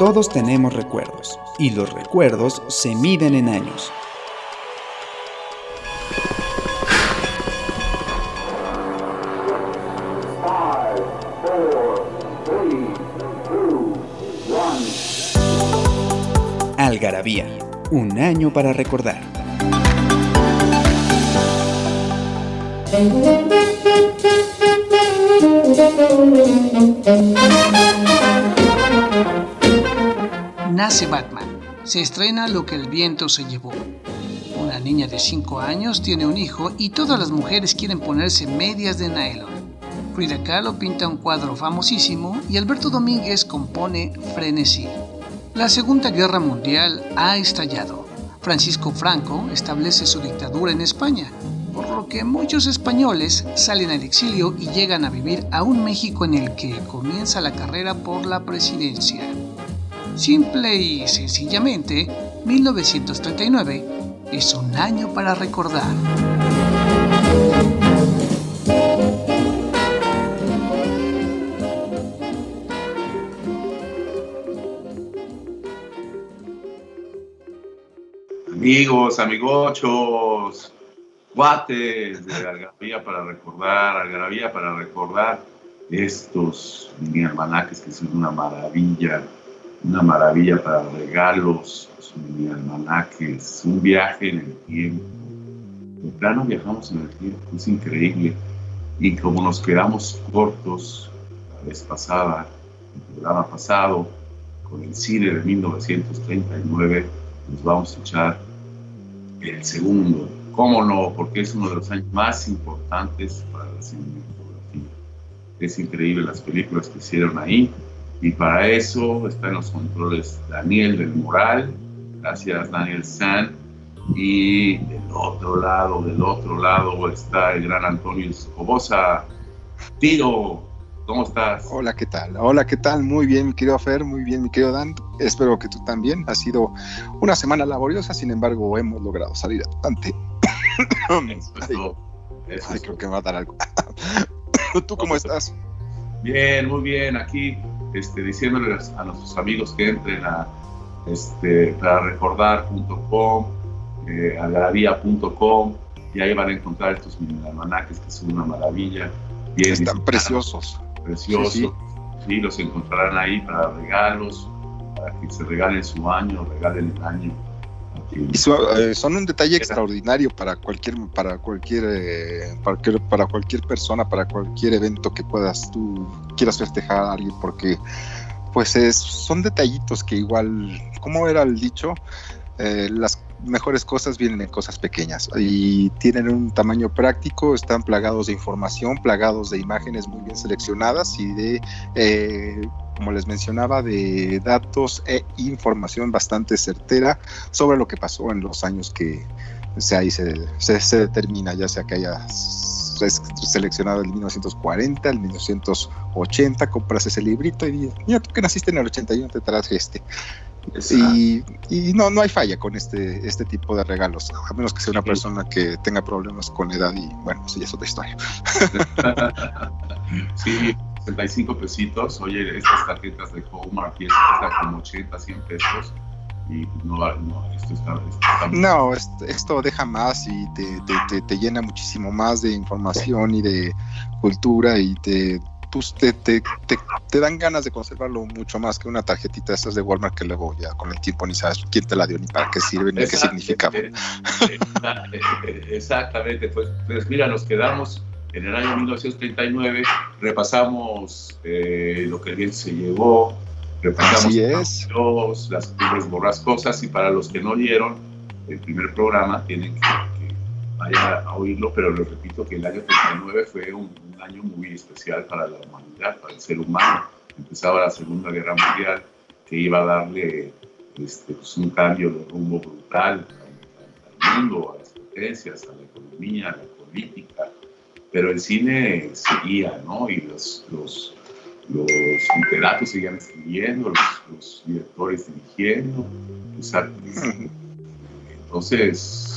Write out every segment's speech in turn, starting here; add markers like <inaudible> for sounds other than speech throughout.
Todos tenemos recuerdos y los recuerdos se miden en años. Algarabía, un año para recordar. Nace Batman. Se estrena Lo que el viento se llevó. Una niña de 5 años tiene un hijo y todas las mujeres quieren ponerse medias de nylon. Frida Kahlo pinta un cuadro famosísimo y Alberto Domínguez compone Frenesí. La Segunda Guerra Mundial ha estallado. Francisco Franco establece su dictadura en España por lo que muchos españoles salen al exilio y llegan a vivir a un México en el que comienza la carrera por la presidencia. Simple y sencillamente, 1939 es un año para recordar. Amigos, amigochos, guates de Algarabía para recordar, Algarabía para recordar estos mini que son una maravilla, una maravilla para regalos, almanaques, un viaje en el tiempo. De plano viajamos en el tiempo, es increíble. Y como nos quedamos cortos la vez pasada, el programa pasado, con el cine de 1939, nos vamos a echar el segundo ¿Cómo no? Porque es uno de los años más importantes para la cinematografía. Es increíble las películas que hicieron ahí y para eso está en los controles Daniel del Moral, gracias Daniel San, y del otro lado, del otro lado está el gran Antonio Escobosa. Tiro, ¿Cómo estás? Hola, ¿qué tal? Hola, ¿qué tal? Muy bien, mi querido Fer, muy bien, mi querido Dan. Espero que tú también. Ha sido una semana laboriosa, sin embargo, hemos logrado salir adelante. <coughs> Ay, creo que me va a dar algo. <coughs> ¿Tú cómo estás? Bien, muy bien. Aquí este, diciéndoles a nuestros amigos que entren a este, para recordar.com, eh, y ahí van a encontrar estos almanaques que son una maravilla. Están preciosos precioso. Sí, los encontrarán ahí para regalos, para que se regalen su año, regalen el año. Eh, son un detalle extraordinario para cualquier para cualquier, eh, para cualquier persona para cualquier evento que puedas tú quieras festejar a alguien porque pues es, son detallitos que igual como era el dicho eh, las mejores cosas vienen en cosas pequeñas y tienen un tamaño práctico, están plagados de información, plagados de imágenes muy bien seleccionadas y de, como les mencionaba, de datos e información bastante certera sobre lo que pasó en los años que se, ahí se, se, determina, ya sea que haya seleccionado el 1940, el 1980, compras ese librito y mira, tú que naciste en el 81 te traes este. Y, no, no hay falla con este, este tipo de regalos, a menos que sea una persona que tenga problemas con edad y bueno, ya es otra historia. <laughs> sí, 65 pesitos. Oye, estas tarjetas de Hallmark y eso cuesta como 80, 100 pesos. Y no, no esto está, No, esto, deja más y te, te, te, llena muchísimo más de información y de cultura y te pues te, te, te, dan ganas de conservarlo mucho más que una tarjetita estas de Walmart que luego ya con el tiempo ni sabes quién te la dio ni para qué sirve ni qué significaba. Exactamente, pues, pues, mira, nos quedamos en el año 1939, repasamos eh, lo que bien se llevó, repasamos Los, las primeras borrascosas y para los que no oyeron el primer programa tienen que vaya a oírlo, pero les repito que el año 39 fue un, año muy especial para la humanidad, para el ser humano. Empezaba la Segunda Guerra Mundial, que iba a darle este, pues, un cambio de rumbo brutal al, mundo, a las potencias, a la economía, a la política, pero el cine seguía, ¿no? Y los, los, los literatos seguían escribiendo, los, los directores dirigiendo, entonces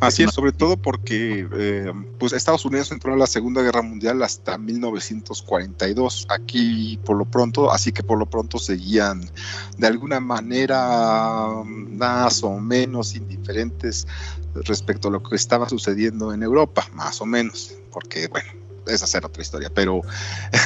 Así es, sobre todo porque eh, pues Estados Unidos entró a la Segunda Guerra Mundial hasta 1942. Aquí por lo pronto, así que por lo pronto seguían de alguna manera más o menos indiferentes respecto a lo que estaba sucediendo en Europa, más o menos, porque bueno, esa será otra historia, pero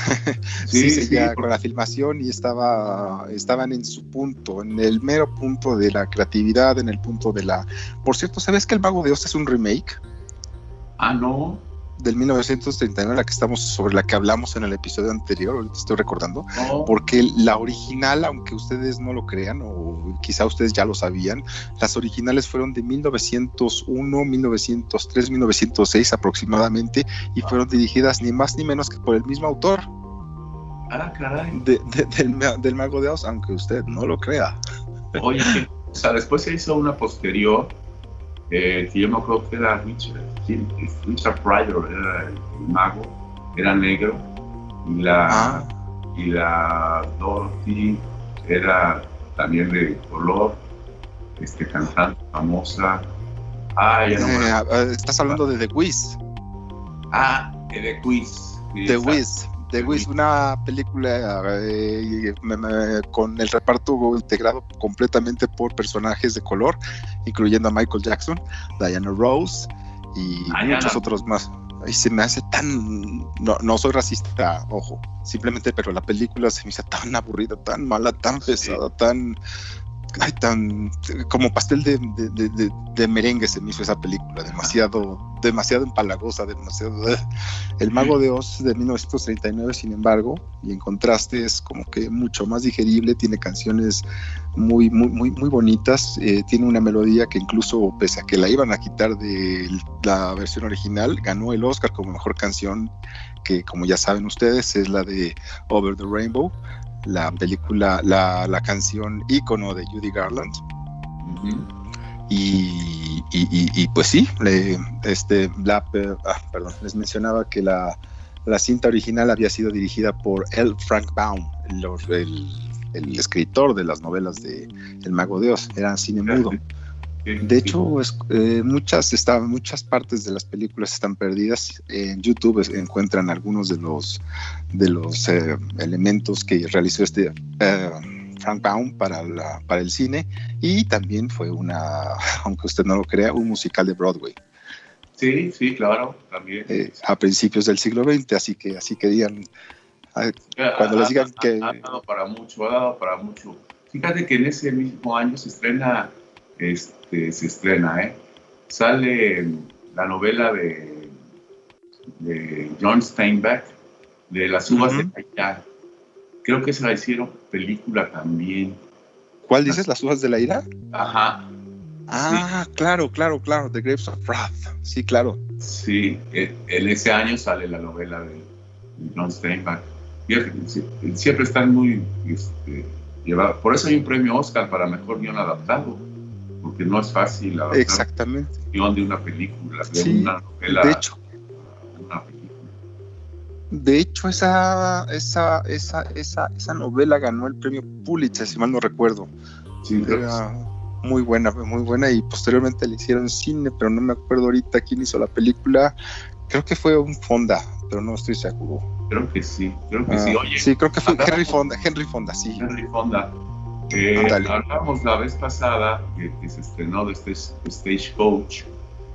<laughs> sí, sí con la filmación y estaba, estaban en su punto, en el mero punto de la creatividad, en el punto de la... Por cierto, ¿sabes que El Mago de Oz es un remake? Ah, no del 1939, la que estamos, sobre la que hablamos en el episodio anterior, ahorita estoy recordando, porque la original, aunque ustedes no lo crean, o quizá ustedes ya lo sabían, las originales fueron de 1901, 1903, 1906 aproximadamente, y fueron dirigidas ni más ni menos que por el mismo autor. Ah, caray. del, Mago de Oz, aunque usted no lo crea. Oye, o sea, después se hizo una posterior eh, que yo me acuerdo que era Richard, Richard Pryor, era el, mago, era negro, y la, ah. y la Dorothy era también de color, este, cantante famosa. Ah, ya no eh, Estás hablando de The Wiz. Ah, The Wiz. The Wiz. The Wiz, una película eh, con el reparto integrado completamente por personajes de color, incluyendo a Michael Jackson, Diana Rose y muchos otros más. Y se me hace tan. No, no soy racista, ojo, simplemente, pero la película se me hizo tan aburrida, tan mala, tan pesada, tan ay, tan como pastel de, de, merengue se me hizo esa película, demasiado, demasiado empalagosa, demasiado. <laughs> El Mago de Oz de 1939, sin embargo, y en contraste es como que mucho más digerible, tiene canciones muy, muy, muy, muy bonitas, eh, tiene una melodía que incluso, pese a que la iban a quitar de la versión original, ganó el Oscar como mejor canción, que como ya saben ustedes, es la de Over the Rainbow la película, la, la canción ícono de Judy Garland. y, y, pues sí, le, este, ah, perdón, les mencionaba que la, la, cinta original había sido dirigida por L. Frank Baum, el, el, escritor de las novelas de El Mago de Oz, era cine mudo. <laughs> De hecho, eh, muchas, muchas partes de las películas están perdidas. En YouTube encuentran algunos de los, de los eh, elementos que realizó este eh, Frank Baum para, para el cine y también fue una, <laughs> aunque usted no lo crea, un musical de Broadway. Sí, sí, claro, también. a principios del siglo XX, así que así querían, cuando les digan que... Ha dado para mucho, ha dado para mucho. Fíjate que en ese mismo año se estrena este, se estrena. ¿eh? Sale la novela de, de John Steinbeck, de Las uvas de la Creo que se la hicieron película también. ¿Cuál dices? ¿Las uvas de la ira? Ajá. Ah, claro, claro, claro, The Grapes of Wrath. Sí, claro. Sí, e, en ese año sale la novela de John Steinbeck. Siempre están muy este, llevados. Por eso hay un premio Oscar para mejor guion adaptado porque no es fácil adaptar Exactamente. de una película, de una novela. De hecho, una película. De hecho, esa, esa, esa, esa, esa novela ganó el premio Pulitzer, si mal no recuerdo. Sí, Era muy buena, muy buena, y posteriormente le hicieron cine, pero no me acuerdo ahorita quién hizo la película. Creo que fue un Fonda, pero no estoy seguro. Creo que sí, creo que sí. Ah, Oye, sí, creo que fue Henry Fonda, Henry Fonda, sí. Henry Fonda. Eh, hablamos la vez pasada que, se estrenó de este Stagecoach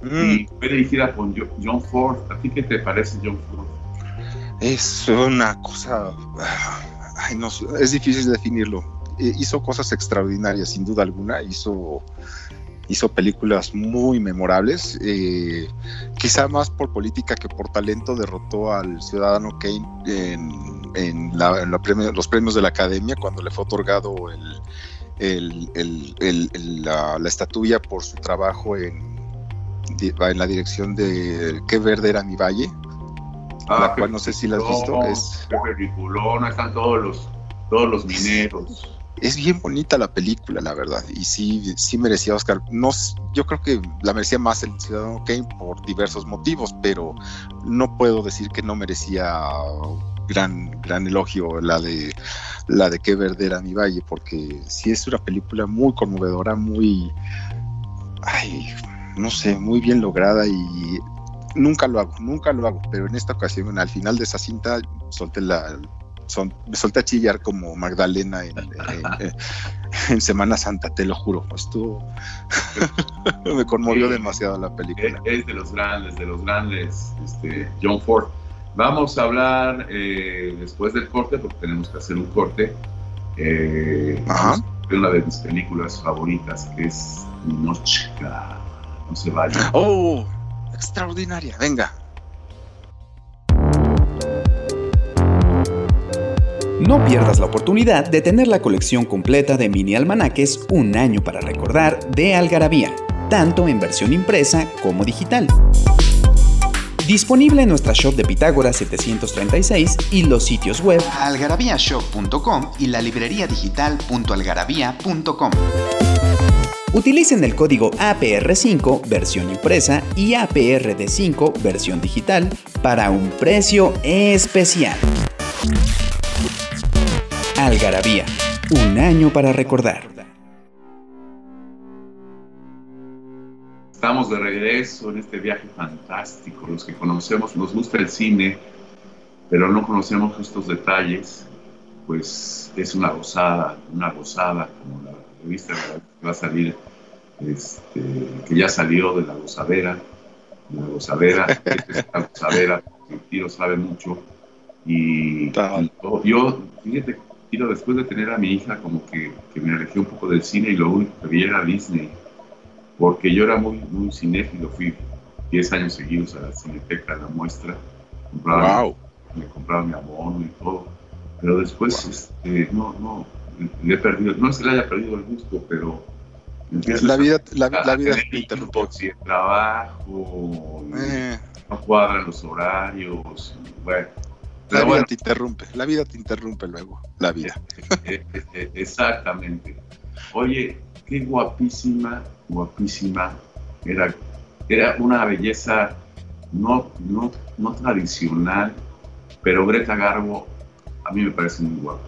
mm. y fue dirigida por John Ford. ¿A ti qué te parece John Ford? Es una cosa. Ay, no, es difícil definirlo. Eh, hizo cosas extraordinarias, sin duda alguna. Hizo hizo películas muy memorables. Eh, quizá más por política que por talento derrotó al ciudadano Kane en, en, los premios de la Academia cuando le fue otorgado el, la, estatuilla por su trabajo en, en la dirección de Qué verde era mi valle. la ah, cual no sé si la has visto. Es, están todos los, todos los mineros es bien bonita la película, la verdad, y sí, sí merecía Oscar. No, yo creo que la merecía más el Ciudadano Kane por diversos motivos, pero no puedo decir que no merecía gran, gran elogio la de la de Qué verde era mi valle, porque sí es una película muy conmovedora, muy, ay, no sé, muy bien lograda y nunca lo hago, nunca lo hago, pero en esta ocasión, al final de esa cinta, solté la, son, me solté a chillar como Magdalena en, Semana Santa, te lo juro. Estuvo. <laughs> me conmovió demasiado la película. Es, de los grandes, de los grandes, este, John Ford. Vamos a hablar eh, después del corte, porque tenemos que hacer un corte. Eh, de una de mis películas favoritas, que es Nochka. No se vaya. ¡Oh! Extraordinaria. Venga. No pierdas la oportunidad de tener la colección completa de mini almanaques Un año para recordar de Algarabía, tanto en versión impresa como digital. Disponible en nuestra shop de Pitágoras 736 y los sitios web algarabíashop.com y la librería digital.algarabía.com. Utilicen el código APR5 versión impresa y APRD5 versión digital para un precio especial. Algarabía, un año para recordar. Estamos de regreso en este viaje fantástico. Los que conocemos, nos gusta el cine, pero no conocemos estos detalles, pues es una gozada, una gozada, como la revista que va a salir, este, que ya salió de la gozadera, de la gozadera, <laughs> es la gozadera, el tiro sabe mucho. Y, y yo, fíjate, quiero después de tener a mi hija, como que, que, me alejé un poco del cine y lo único que vi era Disney, porque yo era muy, muy cinéfilo, fui 10 años seguidos a la Cineteca, a la muestra, compraba, me compraba mi abono y todo, pero después este, no, no, le he perdido, no que le haya perdido el gusto, pero... La vida, la, la vida te interrumpe. el trabajo, eh. no cuadran los horarios, bueno la vida te interrumpe, la vida te interrumpe luego, la vida. Eh, eh, exactamente. Oye, qué guapísima, guapísima. Era, era una belleza no, no, no tradicional, pero Greta Garbo a mí me parece muy guapa.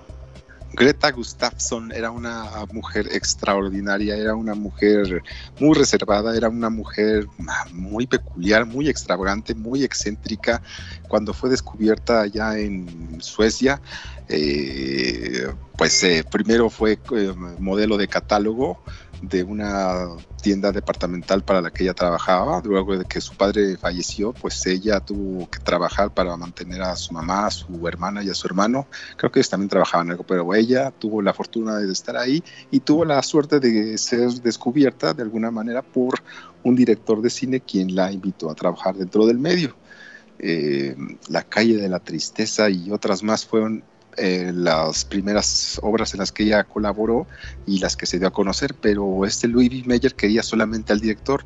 Greta Gustafsson era una mujer extraordinaria, era una mujer muy reservada, era una mujer muy peculiar, muy extravagante, muy excéntrica. Cuando fue descubierta allá en Suecia, eh, pues eh, primero fue eh, modelo de catálogo de una tienda departamental para la que ella trabajaba. Luego de que su padre falleció, pues ella tuvo que trabajar para mantener a su mamá, a su hermana y a su hermano. Creo que ellos también trabajaban algo, pero ella tuvo la fortuna de estar ahí y tuvo la suerte de ser descubierta de alguna manera por un director de cine quien la invitó a trabajar dentro del medio. Eh, la calle de la tristeza y otras más fueron eh, las primeras obras en las que ella colaboró y las que se dio a conocer, pero este Louis B. Mayer quería solamente al director.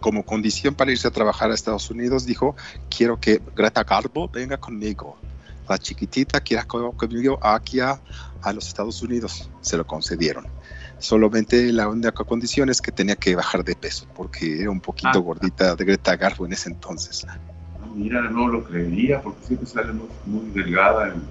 Como condición para irse a trabajar a Estados Unidos, dijo, quiero que Greta Garbo venga conmigo. La chiquitita quiera conmigo aquí a, a los Estados Unidos. Se lo concedieron solamente la única condición es que tenía que bajar de peso porque era un poquito ah. gordita de Greta Garbo en ese entonces. Mira, no lo creería porque siempre sale muy, muy delgada en,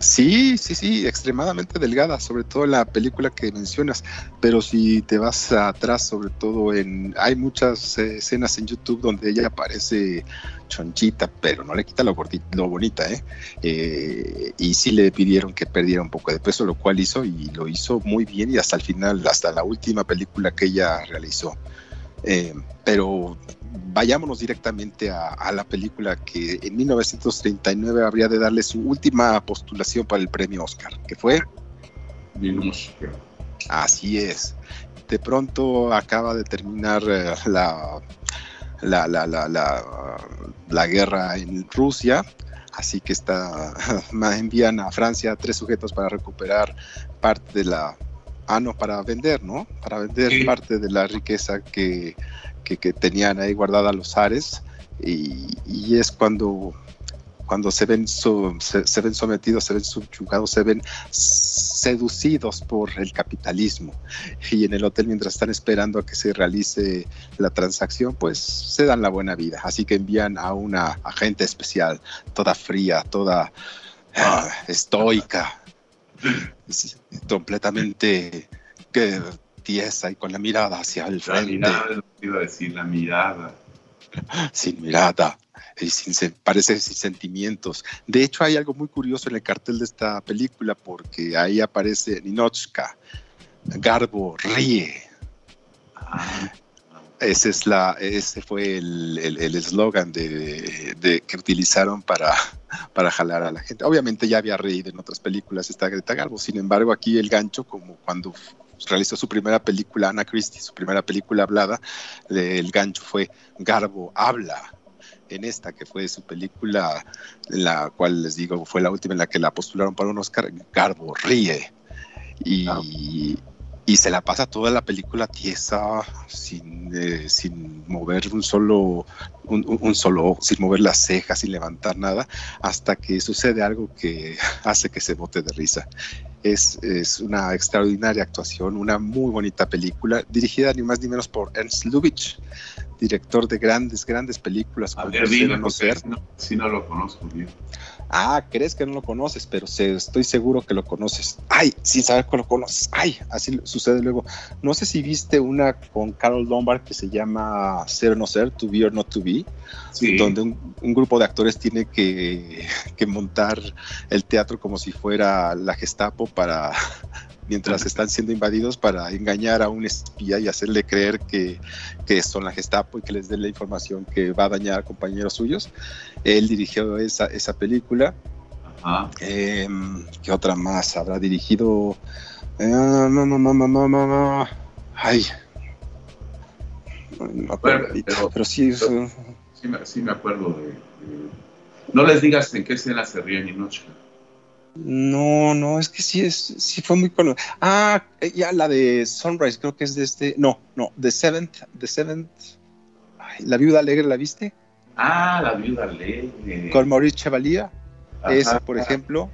Sí, sí, sí, extremadamente delgada, sobre todo en la película que mencionas, pero si te vas atrás, sobre todo en... Hay muchas eh, escenas en YouTube donde ella aparece chonchita, pero no le quita lo, lo bonita, ¿eh? ¿eh? Y sí le pidieron que perdiera un poco de peso, lo cual hizo y lo hizo muy bien y hasta el final, hasta la última película que ella realizó. Eh, pero vayámonos directamente a, la película que en 1939 habría de darle su última postulación para el premio Oscar, que fue... Así es. De pronto acaba de terminar eh, la, la, la, la, la, guerra en Rusia, así que está, <laughs> envían a Francia tres sujetos para recuperar parte de la... Ah, no, para vender, ¿no? Para vender parte de la riqueza que que, tenían ahí guardada los ares y, es cuando, cuando se, ven se, ven sometidos, se ven subyugados, se ven seducidos por el capitalismo. Y en el hotel mientras están esperando a que se realice la transacción pues se dan la buena vida. Así que envían a una agente especial toda fría toda ah, estoica <laughs> completamente que tiesa y con la mirada hacia el frente. Mirada, es lo que iba a decir, la mirada. <laughs> Sin mirada, y sin, parece sin sentimientos. De hecho, hay algo muy curioso en el cartel de esta película porque ahí aparece Ninochka, Garbo ríe. Ah. Ese, es la, ese fue el eslogan el, de, que utilizaron para, <laughs> para jalar a la gente. Obviamente ya había reído en otras películas esta Greta Garbo, sin embargo aquí el gancho, como cuando realizó su primera película, Ana Christie, su primera película hablada, el gancho fue Garbo habla. En esta, que fue su película, la cual les digo, fue la última en la que la postularon para un Oscar, Garbo ríe. Y, y se la pasa toda la película tiesa, sin, eh, sin mover un solo, un, solo, sin mover las cejas, sin levantar nada, hasta que sucede algo que <laughs> hace que se bote de risa. Es, es, una extraordinaria actuación, una muy bonita película, dirigida ni más ni menos por Ernst Lubitsch, director de grandes, grandes películas. A ver, dime, no, si no lo conozco bien. Ah, crees que no lo conoces, pero estoy seguro que lo conoces. Ay, sin saber que lo conoces. Ay, así sucede luego. No sé si viste una con Carol Lombard que se llama Ser o no ser, To Be or Not to Be, donde un, grupo de actores tiene que, que montar el teatro como si fuera la Gestapo para mientras están siendo invadidos para engañar a un espía y hacerle creer que, que son la Gestapo y que les den la información que va a dañar a compañeros suyos. Él dirigió esa, esa película. Em, ¿Qué otra más habrá dirigido? Eh, ay. No pero, sí, sí, me, acuerdo de, No les digas en qué escena se ríe noche no, no, es que sí, es, sí fue muy conocido. Ah, ya la de Sunrise, creo que es de este. No, no, The Seventh, The Seventh. la viuda alegre, ¿la viste? Ah, la viuda alegre. Con Maurice Chevalier. esa, por ejemplo.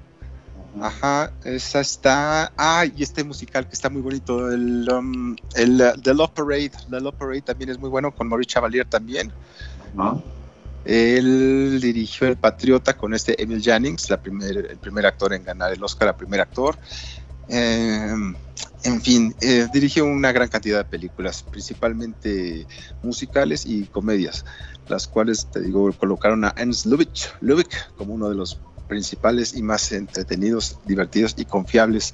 Ajá, esa está. Ah, y este musical que está muy bonito, el, um, el The Love Parade. The Love Parade también es muy bueno, con Maurice Chevalier también. Ajá. Él dirigió El Patriota con este Emil Jannings, el primer actor en ganar el Oscar a primer actor. Em, en fin, eh, dirigió una gran cantidad de películas, principalmente musicales y comedias, las cuales, te digo, colocaron a Ernst Lubitsch como uno de los principales y más entretenidos, divertidos y confiables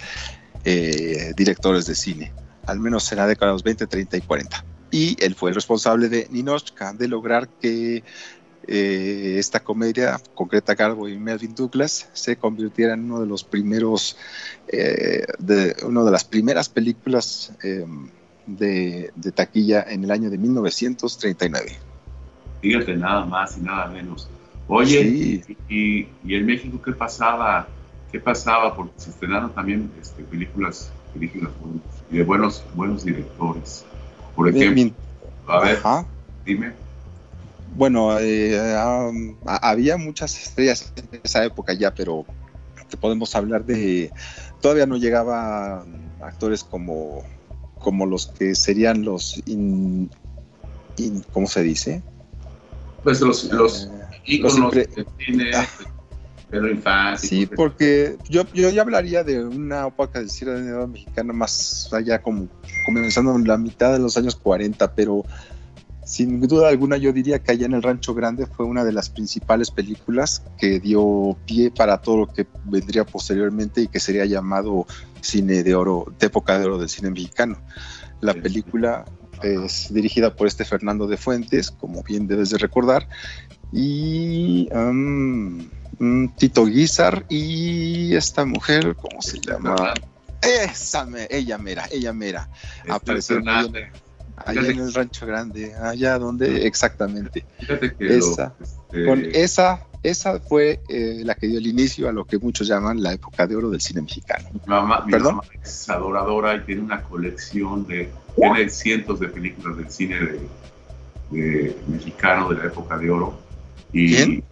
eh, directores de cine, al menos en la década de los 20, 30 y 40. Y él fue el responsable de Ninochka, de lograr que eh, esta comedia, concreta Garbo y Melvin Douglas, se convirtiera en uno de los primeros, eh, de, una de las primeras películas eh, de, taquilla en el año de 1939. Fíjate, nada más y nada menos. Oye, y, en México qué pasaba? ¿Qué pasaba? Porque se estrenaron también este, películas, películas y de buenos, buenos directores. Por ejemplo, a ver, dime bueno, eh, había muchas estrellas en esa época ya, pero podemos hablar de. Todavía no llegaban actores como, como los que serían los. ¿Cómo se dice? Pues los, los eh, íconos del cine. Ah. Sí, porque yo, yo ya hablaría de una época del cine mexicano más allá, como comenzando en la mitad de los años 40, pero sin duda alguna yo diría que allá en el Rancho Grande fue una de las principales películas que dio pie para todo lo que vendría posteriormente y que sería llamado cine de oro, de época de oro del cine mexicano. La película es dirigida por este Fernando de Fuentes, como bien debes de recordar, y um, mm, Tito Guizar y esta mujer, ¿cómo se llama? Esa, ella mera, ella mera. Apareció allá en el Rancho Grande, allá donde exactamente. Fíjate que esa, este, con esa, esa fue eh, la que dio el inicio a lo que muchos llaman la época de oro del cine mexicano. Mi mamá, ¿Perdón? es adoradora y tiene una colección de, tiene cientos de películas del cine de, mexicano de la época de oro. Y ¿Quién?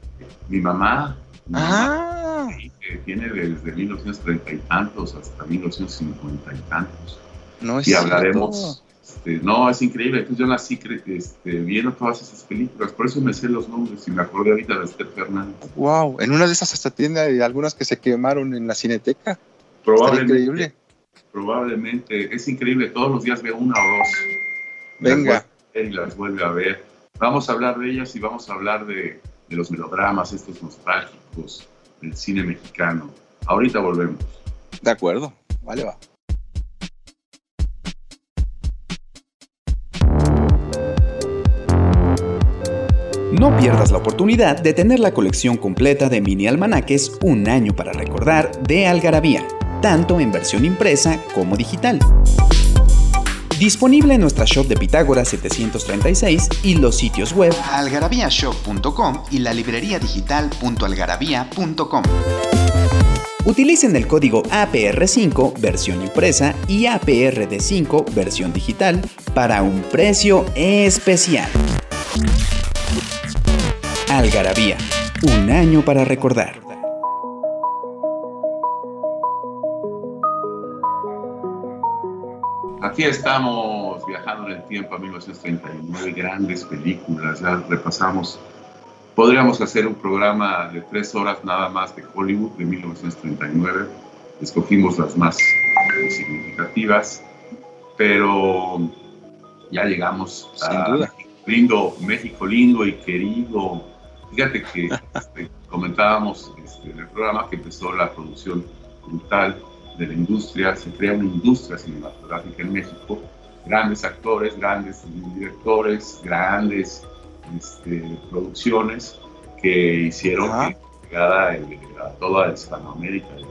Mi mamá. ah. que tiene desde 1930 y tantos hasta 1950 y tantos. No es y hablaremos este, no, es increíble. Entonces yo nací este, viendo todas esas películas. Por eso me sé los nombres y me acordé ahorita de Esther Fernández. Wow, en una de esas hasta tiene algunas que se quemaron en la cineteca. Probablemente. increíble. probablemente. Es increíble, todos los días veo una o dos. Venga. Y las vuelve a ver. Vamos a hablar de ellas y vamos a hablar de, de los melodramas, estos nostálgicos del cine mexicano. Ahorita volvemos. De acuerdo, vale, va. No pierdas la oportunidad de tener la colección completa de mini almanaques Un año para recordar de Algarabía, tanto en versión impresa como digital. Disponible en nuestra shop de Pitágoras 736 y los sitios web algarabíashop.com y la librería digital.algarabía.com. Utilicen el código APR5 versión impresa y APRD5 versión digital para un precio especial. Algarabía, un año para recordar. Aquí estamos viajando en el tiempo a 1939, grandes películas, ya repasamos. Podríamos hacer un programa de tres horas nada más de Hollywood de 1939. Escogimos las más significativas, pero ya llegamos a lindo, México lindo y querido. Fíjate que este, comentábamos este, en el programa que empezó la producción brutal de la industria, se crea una industria cinematográfica en México, grandes actores, grandes directores, grandes este, producciones que hicieron que llegara a toda Hispanoamérica el,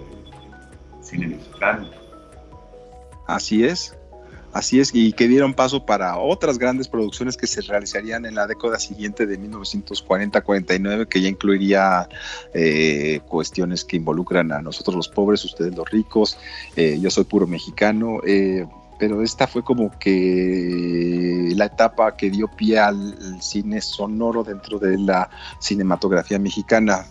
cine mexicano. Así es. Así es, y que dieron paso para otras grandes producciones que se realizarían en la década siguiente de 1940-49, que ya incluiría eh, cuestiones que involucran a nosotros los pobres, ustedes los ricos, eh, yo soy puro mexicano. Eh, pero esta fue como que la etapa que dio pie al cine sonoro dentro de la cinematografía mexicana.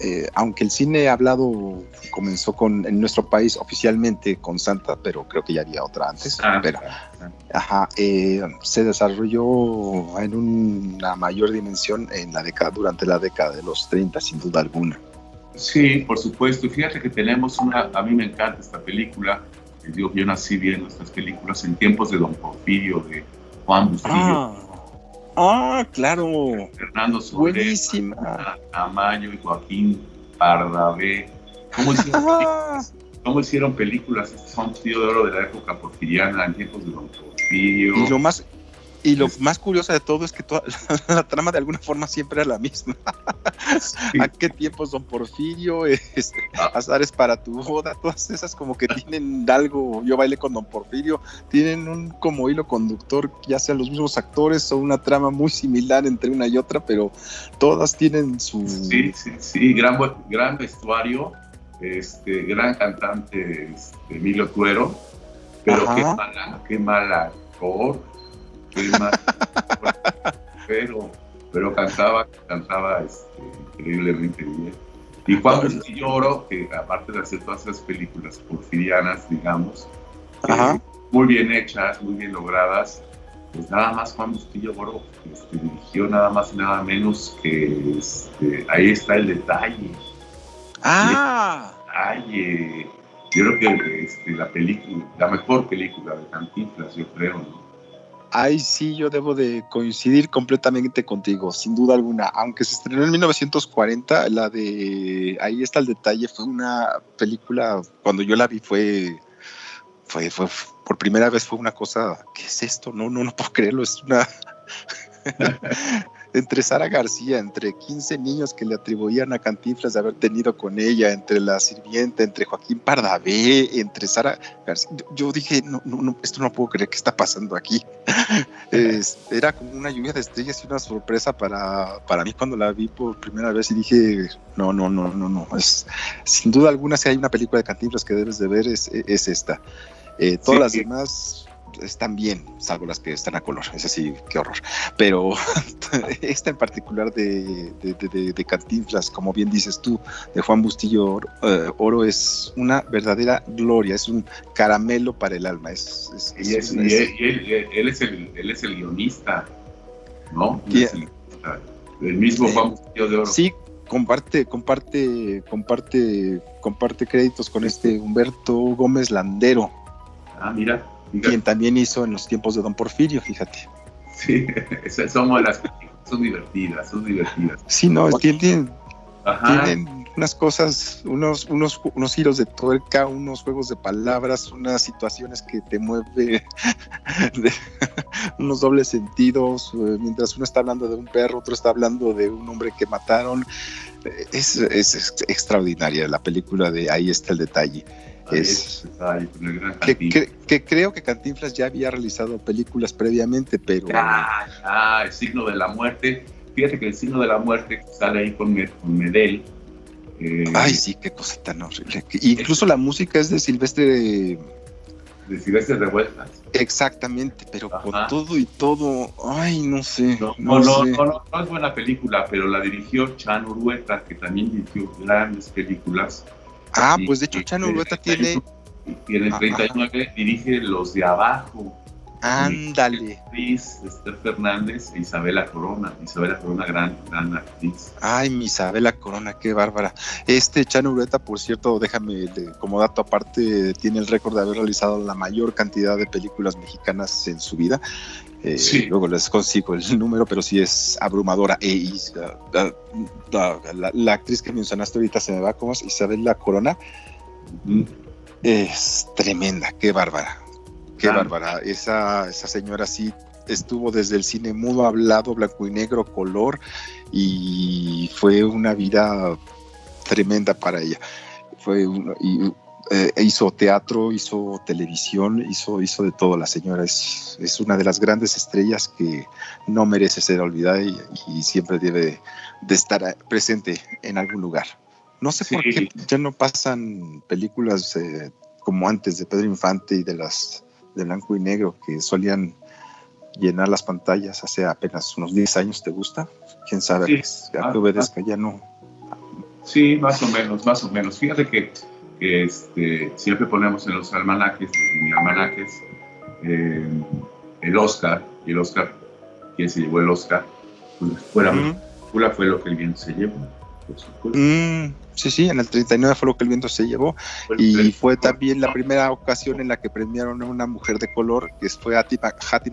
Eh, aunque el cine hablado comenzó con en nuestro país oficialmente con Santa, pero creo que ya había otra antes, ah, pero ajá, eh, se desarrolló en una mayor dimensión en la década durante la década de los 30 sin duda alguna. Sí, por supuesto. Y fíjate que tenemos una, a mí me encanta esta película. Yo, yo nací viendo estas películas en tiempos de Don Porfirio, de Juan Bustillo. Ah Ah, claro. Fernando Soler, Buenísima. Y Joaquín Pardavé. ¿Cómo hicieron, películas? <laughs> ¿Cómo hicieron películas? Estos son de oro de la época porfiriana, en tiempos de Don Porfirio. Y lo más, y lo más curioso de todo es que toda, <laughs> la trama de alguna forma siempre era la misma. ¿A qué tiempos Don Porfirio? <laughs> Este, ah. Azares para tu boda, todas esas como que tienen algo, yo bailé con Don Porfirio, tienen un como hilo conductor, ya sean los mismos actores o una trama muy similar entre una y otra, pero todas tienen su... Sí, sí, sí, gran, gran vestuario, este, gran cantante este, Emilio Tuero, pero qué mala, qué mala actor pero, pero cantaba, cantaba este, increíblemente bien. Y Juan Bustillo Oro, que aparte de hacer todas esas películas porfirianas, digamos, eh, muy bien hechas, muy bien logradas, pues nada más Juan Bustillo Oro este, dirigió nada más y nada menos que este, ahí está el detalle. Ah. El detalle. Yo creo que este, la película, la mejor película de Cantinflas, yo creo, ¿no? Ahí sí yo debo de coincidir completamente contigo, sin duda alguna. Aunque se estrenó en 1940, la de Ahí está el detalle, fue una película, cuando yo la vi fue, fue, fue por primera vez fue una cosa, ¿qué es esto? No, no, no puedo creerlo, es una... <laughs> <laughs> entre Sara García, entre 15 niños que le atribuían a Cantinflas de haber tenido con ella, entre la sirvienta, entre Joaquín Pardavé, entre Sara García. Yo dije, no, no, esto no puedo creer que está pasando aquí. <laughs> era como una lluvia de estrellas y una sorpresa para, para mí cuando la vi por primera vez y dije, no, no, no, no, no. Es, sin duda alguna, si hay una película de Cantinflas que debes de ver, es, es esta. Eh, todas las demás están bien, salvo las que están a color, es así, qué horror. Pero <laughs> esta en particular de, de, Cantinflas, como bien dices tú, de Juan Bustillo eh, Oro, es una verdadera gloria, es un caramelo para el alma. Es, y, él, es el, él es el guionista, ¿no? el, mismo Juan Bustillo de Oro. Sí, comparte, comparte, comparte, comparte créditos con este Humberto Gómez Landero. Ah, mira. Quien también hizo en los tiempos de Don Porfirio, fíjate. Sí, <laughs> son las son divertidas, son divertidas. Sí, no, tienen, tienen unas cosas, unos, unos, unos giros de tuerca, unos juegos de palabras, unas situaciones que te mueve, <laughs> unos dobles sentidos, eh, mientras uno está hablando de un perro, otro está hablando de un hombre que mataron. Es, es, extraordinaria la película de Ahí está el detalle. Es, que, creo que Cantinflas ya había realizado películas previamente, pero... Ah, ah, el signo de la muerte. Fíjate que el signo de la muerte sale ahí con, con Medel, eh, Ay, sí, qué cosa tan horrible. Incluso la música es de Silvestre. De Silvestre Revueltas. Exactamente, pero con todo y todo. Ay, no sé. No, no, no, no, es buena película, pero la dirigió Chan Urueta, que también dirigió grandes películas. Ah, pues de hecho, Chan Urueta tiene. Tiene 39, dirige Los de Abajo. Ándale. Actriz, Esther Fernández e Isabela Corona. Isabela Corona, gran, gran actriz. Ay, mi Isabela Corona, qué bárbara. Este Chano Ureta, por cierto, déjame como dato aparte, tiene el récord de haber realizado la mayor cantidad de películas mexicanas en su vida. Eh, sí. Luego les consigo el <laughs> número, pero sí es abrumadora. E, la, actriz que mencionaste ahorita se me va, como es? Isabela Corona. Es tremenda, qué bárbara. Qué bárbara. Esa, esa señora sí estuvo desde el cine mudo, hablado, blanco y negro, color, y fue una vida tremenda para ella. Fue y, eh, hizo teatro, hizo televisión, hizo, hizo de todo la señora. Es, es una de las grandes estrellas que no merece ser olvidada y, siempre debe de estar presente en algún lugar. No sé por qué ya no pasan películas eh, como antes de Pedro Infante y de las de blanco y negro que solían llenar las pantallas hace apenas unos 10 años, ¿te gusta? ¿Quién sabe? Sí, a que obedezca ya no. Sí, más o menos, más o menos. Fíjate que, este, siempre ponemos en los almanaques, en almanaques, eh, el Oscar, y el Oscar, ¿quién se llevó el Oscar? Pues fuera, fue lo que el viento se llevó. Mm, sí, sí, en el 39 fue lo que el viento se llevó. y fue también la primera ocasión en la que premiaron a una mujer de color, que fue Hattie,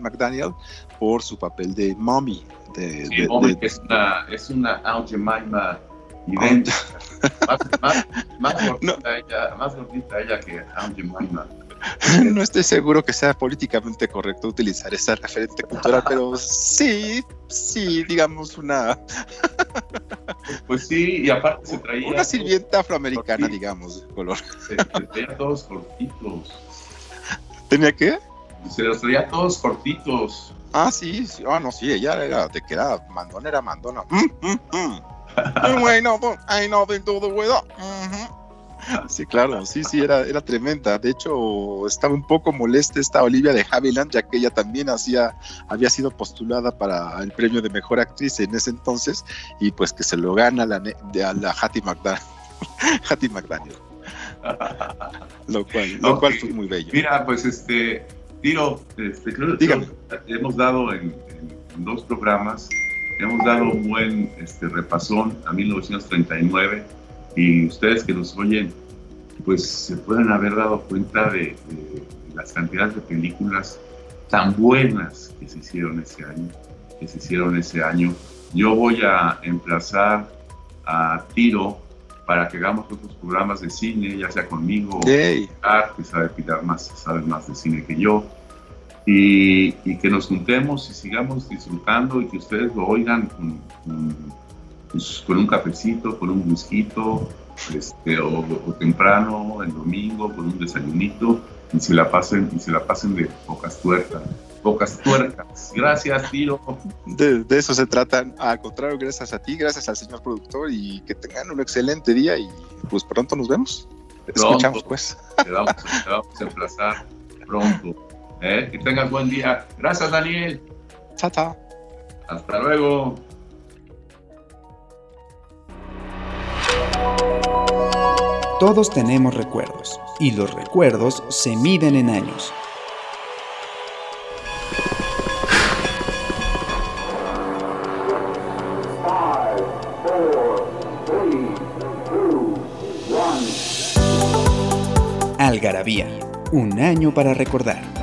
McDaniel, por su papel de Mommy. De, es una, es una Aunt Jemima idéntica. más, más, más, <laughs> gordita ella, más gordita ella que Aunt <laughs> Jemima. no estoy seguro que sea políticamente correcto utilizar esa referente cultural, pero sí, sí, digamos una. <laughs> pues sí, y aparte se traía. Una sirvienta afroamericana, digamos, de color. Se, traía todos cortitos. ¿Tenía qué? Se los traía todos cortitos. Ah, sí, sí. Ah, no, sí, ella era de que era mandona, era mandona. Mm, mm, mm. <laughs> do weather. Sí, claro, sí, sí, era, era tremenda. De hecho, estaba un poco molesta esta Olivia de Havilland, ya que ella también hacía, había sido postulada para el premio de mejor actriz en ese entonces, y pues que se lo gana la, a la Hattie McDaniel. <laughs> Hattie McDaniel. <laughs> lo cual, lo cual fue muy bello. Mira, pues este, Tiro, este, creo que hemos dado en, dos programas, hemos dado un buen este, repasón a 1939 y ustedes que nos oyen, pues se pueden haber dado cuenta de, las cantidades de películas tan buenas que se hicieron ese año, que se hicieron ese año. Yo voy a emplazar a Tiro para que hagamos otros programas de cine, ya sea conmigo, que sabe pitar más, sabe más de cine que yo, y, que nos juntemos y sigamos disfrutando y que ustedes lo oigan con pues, con un cafecito, con un whisky, este, o, temprano, el domingo, con un desayunito, y se la pasen, y se la pasen de pocas tuercas. Pocas tuercas. Gracias, Tiro. De, eso se trata. Al contrario, gracias a ti, gracias al señor productor y que tengan un excelente día y pues pronto nos vemos. Escuchamos pues. Te vamos, te vamos a emplazar pronto. ¿eh? Que tengas buen día. Gracias, Daniel. Chao, chao. Hasta luego. Todos tenemos recuerdos y los recuerdos se miden en años. Algarabía, un año para recordar.